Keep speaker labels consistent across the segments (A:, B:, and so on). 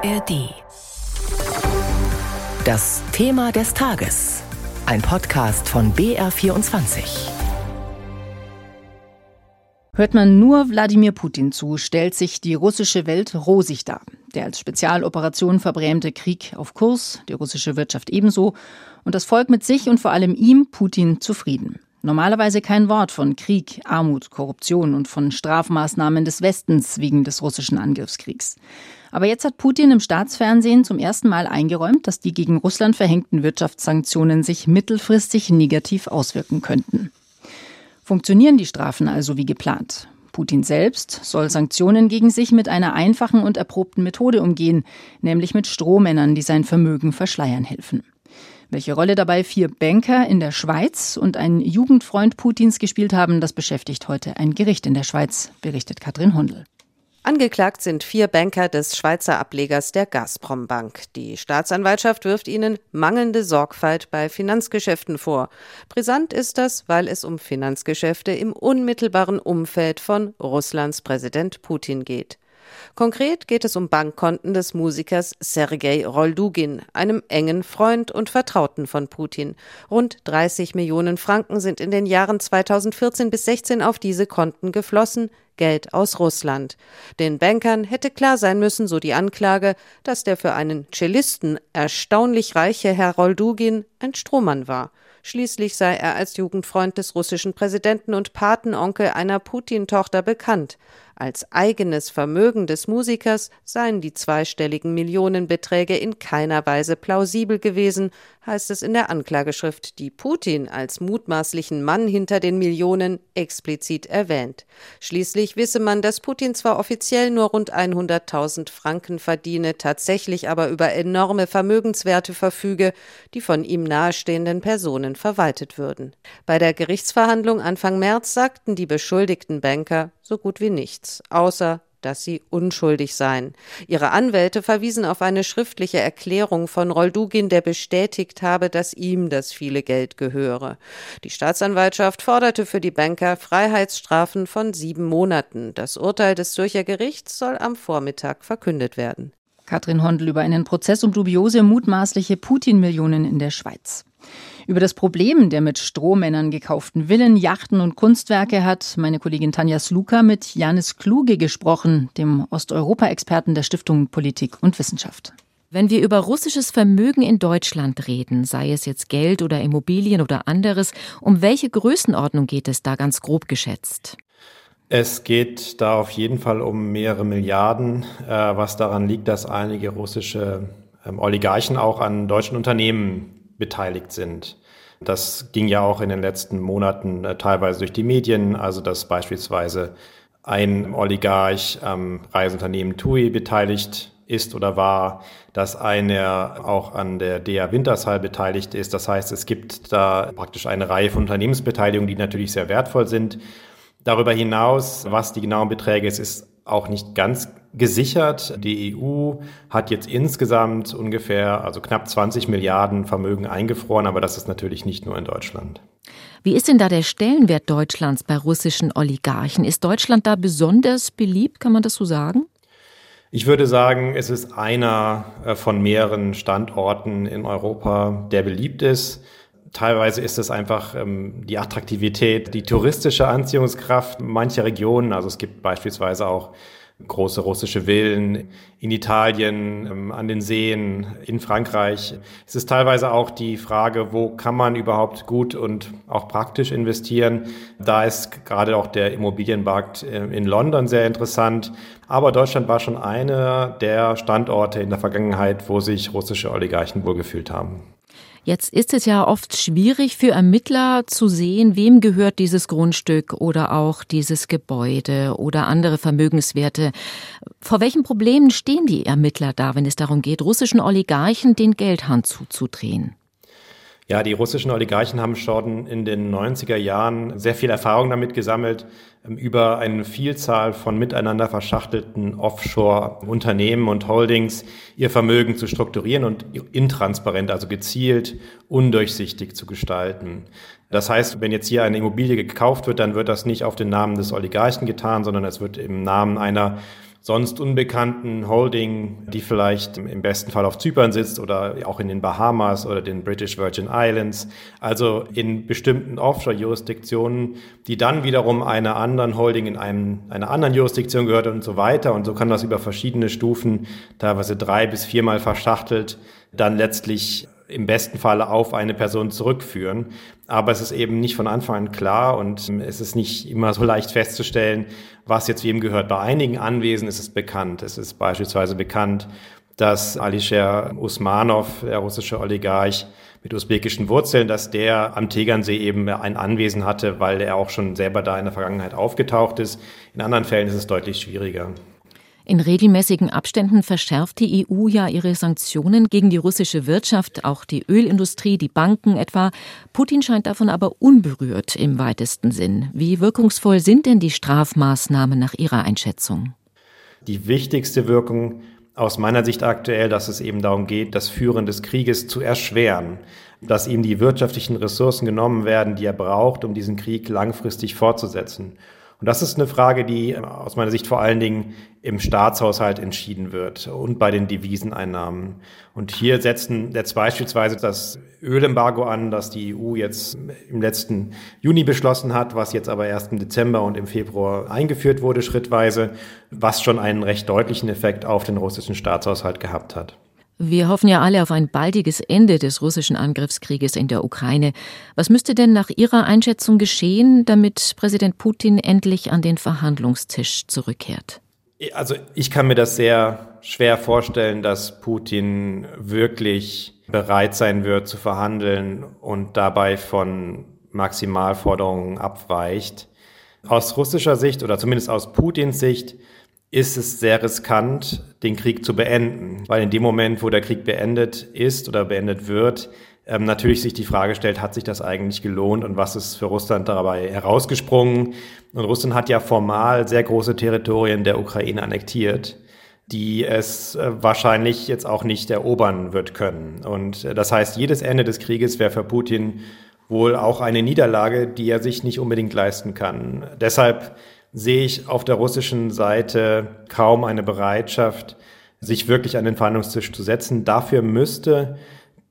A: ARD. Das Thema des Tages. Ein Podcast von BR24.
B: Hört man nur Wladimir Putin zu, stellt sich die russische Welt rosig dar. Der als Spezialoperation verbrämte Krieg auf Kurs, die russische Wirtschaft ebenso und das Volk mit sich und vor allem ihm, Putin, zufrieden. Normalerweise kein Wort von Krieg, Armut, Korruption und von Strafmaßnahmen des Westens wegen des russischen Angriffskriegs. Aber jetzt hat Putin im Staatsfernsehen zum ersten Mal eingeräumt, dass die gegen Russland verhängten Wirtschaftssanktionen sich mittelfristig negativ auswirken könnten. Funktionieren die Strafen also wie geplant? Putin selbst soll Sanktionen gegen sich mit einer einfachen und erprobten Methode umgehen, nämlich mit Strohmännern, die sein Vermögen verschleiern helfen. Welche Rolle dabei vier Banker in der Schweiz und ein Jugendfreund Putins gespielt haben, das beschäftigt heute ein Gericht in der Schweiz, berichtet Katrin Hundel.
C: Angeklagt sind vier Banker des Schweizer Ablegers der Gazprom Bank. Die Staatsanwaltschaft wirft ihnen mangelnde Sorgfalt bei Finanzgeschäften vor. Brisant ist das, weil es um Finanzgeschäfte im unmittelbaren Umfeld von Russlands Präsident Putin geht. Konkret geht es um Bankkonten des Musikers Sergei Roldugin, einem engen Freund und Vertrauten von Putin. Rund 30 Millionen Franken sind in den Jahren 2014 bis 16 auf diese Konten geflossen, Geld aus Russland. Den Bankern hätte klar sein müssen, so die Anklage, dass der für einen Cellisten erstaunlich reiche Herr Roldugin ein Strohmann war. Schließlich sei er als Jugendfreund des russischen Präsidenten und Patenonkel einer Putin-Tochter bekannt. Als eigenes Vermögen des Musikers seien die zweistelligen Millionenbeträge in keiner Weise plausibel gewesen, heißt es in der Anklageschrift, die Putin als mutmaßlichen Mann hinter den Millionen explizit erwähnt. Schließlich wisse man, dass Putin zwar offiziell nur rund 100.000 Franken verdiene, tatsächlich aber über enorme Vermögenswerte verfüge, die von ihm nahestehenden Personen verwaltet würden. Bei der Gerichtsverhandlung Anfang März sagten die beschuldigten Banker so gut wie nichts, außer dass sie unschuldig seien. Ihre Anwälte verwiesen auf eine schriftliche Erklärung von Roldugin, der bestätigt habe, dass ihm das viele Geld gehöre. Die Staatsanwaltschaft forderte für die Banker Freiheitsstrafen von sieben Monaten. Das Urteil des Zürcher Gerichts soll am Vormittag verkündet werden.
B: Katrin Hondel über einen Prozess um dubiose mutmaßliche Putin-Millionen in der Schweiz. Über das Problem der mit Strohmännern gekauften Villen, Yachten und Kunstwerke hat meine Kollegin Tanja Sluka mit Janis Kluge gesprochen, dem Osteuropa-Experten der Stiftung Politik und Wissenschaft.
D: Wenn wir über russisches Vermögen in Deutschland reden, sei es jetzt Geld oder Immobilien oder anderes, um welche Größenordnung geht es da ganz grob geschätzt?
E: Es geht da auf jeden Fall um mehrere Milliarden, äh, was daran liegt, dass einige russische ähm, Oligarchen auch an deutschen Unternehmen beteiligt sind. Das ging ja auch in den letzten Monaten äh, teilweise durch die Medien, also dass beispielsweise ein Oligarch am Reiseunternehmen TUI beteiligt ist oder war, dass einer auch an der DA Wintershall beteiligt ist. Das heißt, es gibt da praktisch eine Reihe von Unternehmensbeteiligungen, die natürlich sehr wertvoll sind. Darüber hinaus, was die genauen Beträge ist, ist auch nicht ganz gesichert. Die EU hat jetzt insgesamt ungefähr, also knapp 20 Milliarden Vermögen eingefroren, aber das ist natürlich nicht nur in Deutschland.
D: Wie ist denn da der Stellenwert Deutschlands bei russischen Oligarchen? Ist Deutschland da besonders beliebt, kann man das so sagen?
E: Ich würde sagen, es ist einer äh, von mehreren Standorten in Europa, der beliebt ist. Teilweise ist es einfach ähm, die Attraktivität, die touristische Anziehungskraft mancher Regionen. Also es gibt beispielsweise auch große russische Villen in Italien, ähm, an den Seen, in Frankreich. Es ist teilweise auch die Frage, wo kann man überhaupt gut und auch praktisch investieren. Da ist gerade auch der Immobilienmarkt äh, in London sehr interessant. Aber Deutschland war schon einer der Standorte in der Vergangenheit, wo sich russische Oligarchen wohlgefühlt haben.
D: Jetzt ist es ja oft schwierig für Ermittler zu sehen, wem gehört dieses Grundstück oder auch dieses Gebäude oder andere Vermögenswerte. Vor welchen Problemen stehen die Ermittler da, wenn es darum geht, russischen Oligarchen den Geldhand zuzudrehen?
E: Ja, die russischen Oligarchen haben schon in den 90er Jahren sehr viel Erfahrung damit gesammelt, ähm, über eine Vielzahl von miteinander verschachtelten Offshore-Unternehmen und Holdings ihr Vermögen zu strukturieren und intransparent, also gezielt, undurchsichtig zu gestalten. Das heißt, wenn jetzt hier eine Immobilie gekauft wird, dann wird das nicht auf den Namen des Oligarchen getan, sondern es wird im Namen einer sonst unbekannten Holding, die vielleicht im besten Fall auf Zypern sitzt oder auch in den Bahamas oder den British Virgin Islands, also in bestimmten Offshore-Jurisdiktionen, die dann wiederum einer anderen Holding in einem, einer anderen Jurisdiktion gehört und so weiter. Und so kann das über verschiedene Stufen, teilweise drei bis viermal verschachtelt, dann letztlich im besten Falle auf eine Person zurückführen. Aber es ist eben nicht von Anfang an klar und es ist nicht immer so leicht festzustellen, was jetzt wem gehört. Bei einigen Anwesen ist es bekannt. Es ist beispielsweise bekannt, dass Alisher Usmanov, der russische Oligarch mit usbekischen Wurzeln, dass der am Tegernsee eben ein Anwesen hatte, weil er auch schon selber da in der Vergangenheit aufgetaucht ist. In anderen Fällen ist es deutlich schwieriger.
D: In regelmäßigen Abständen verschärft die EU ja ihre Sanktionen gegen die russische Wirtschaft, auch die Ölindustrie, die Banken etwa. Putin scheint davon aber unberührt im weitesten Sinn. Wie wirkungsvoll sind denn die Strafmaßnahmen nach Ihrer Einschätzung?
E: Die wichtigste Wirkung aus meiner Sicht aktuell, dass es eben darum geht, das Führen des Krieges zu erschweren, dass ihm die wirtschaftlichen Ressourcen genommen werden, die er braucht, um diesen Krieg langfristig fortzusetzen. Und das ist eine Frage, die äh, aus meiner Sicht vor allen Dingen im Staatshaushalt entschieden wird und bei den Deviseneinnahmen. Und hier setzen jetzt beispielsweise das Ölembargo an, das die EU jetzt im letzten Juni beschlossen hat, was jetzt aber erst im Dezember und im Februar eingeführt wurde schrittweise, was schon einen recht deutlichen Effekt auf den russischen Staatshaushalt gehabt hat.
D: Wir hoffen ja alle auf ein baldiges Ende des russischen Angriffskrieges in der Ukraine. Was müsste denn nach Ihrer Einschätzung geschehen, damit Präsident Putin endlich an den Verhandlungstisch zurückkehrt?
E: Also ich kann mir das sehr schwer vorstellen, dass Putin wirklich bereit sein wird zu verhandeln und dabei von Maximalforderungen abweicht. Aus russischer Sicht oder zumindest aus Putins Sicht ist es sehr riskant, den Krieg zu beenden, weil in dem Moment, wo der Krieg beendet ist oder beendet wird, ähm, natürlich sich die Frage stellt, hat sich das eigentlich gelohnt und was ist für Russland dabei herausgesprungen? Und Russland hat ja formal sehr große Territorien der Ukraine annektiert, die es äh, wahrscheinlich jetzt auch nicht erobern wird können. Und äh, das heißt, jedes Ende des Krieges wäre für Putin wohl auch eine Niederlage, die er sich nicht unbedingt leisten kann. Deshalb sehe ich auf der russischen Seite kaum eine Bereitschaft, sich wirklich an den Verhandlungstisch zu setzen. Dafür müsste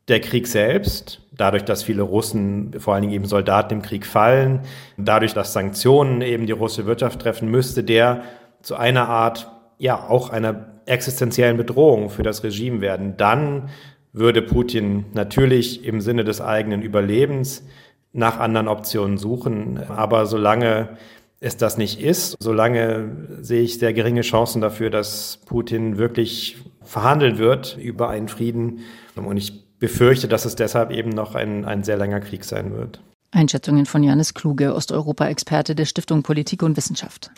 E: der Krieg selbst, dadurch, dass viele Russen, vor allen Dingen eben Soldaten im Krieg fallen, dadurch, dass Sanktionen eben die russische Wirtschaft treffen, müsste der zu einer Art, ja, auch einer existenziellen Bedrohung für das Regime werden. Dann würde Putin natürlich im Sinne des eigenen Überlebens nach anderen Optionen suchen. Aber solange es das nicht ist, solange sehe ich sehr geringe Chancen dafür, dass Putin wirklich verhandeln wird über einen Frieden. Und ich befürchte, dass es deshalb eben noch ein, ein sehr langer Krieg sein wird.
B: Einschätzungen von Janis Kluge, Osteuropa-Experte der Stiftung Politik und Wissenschaft.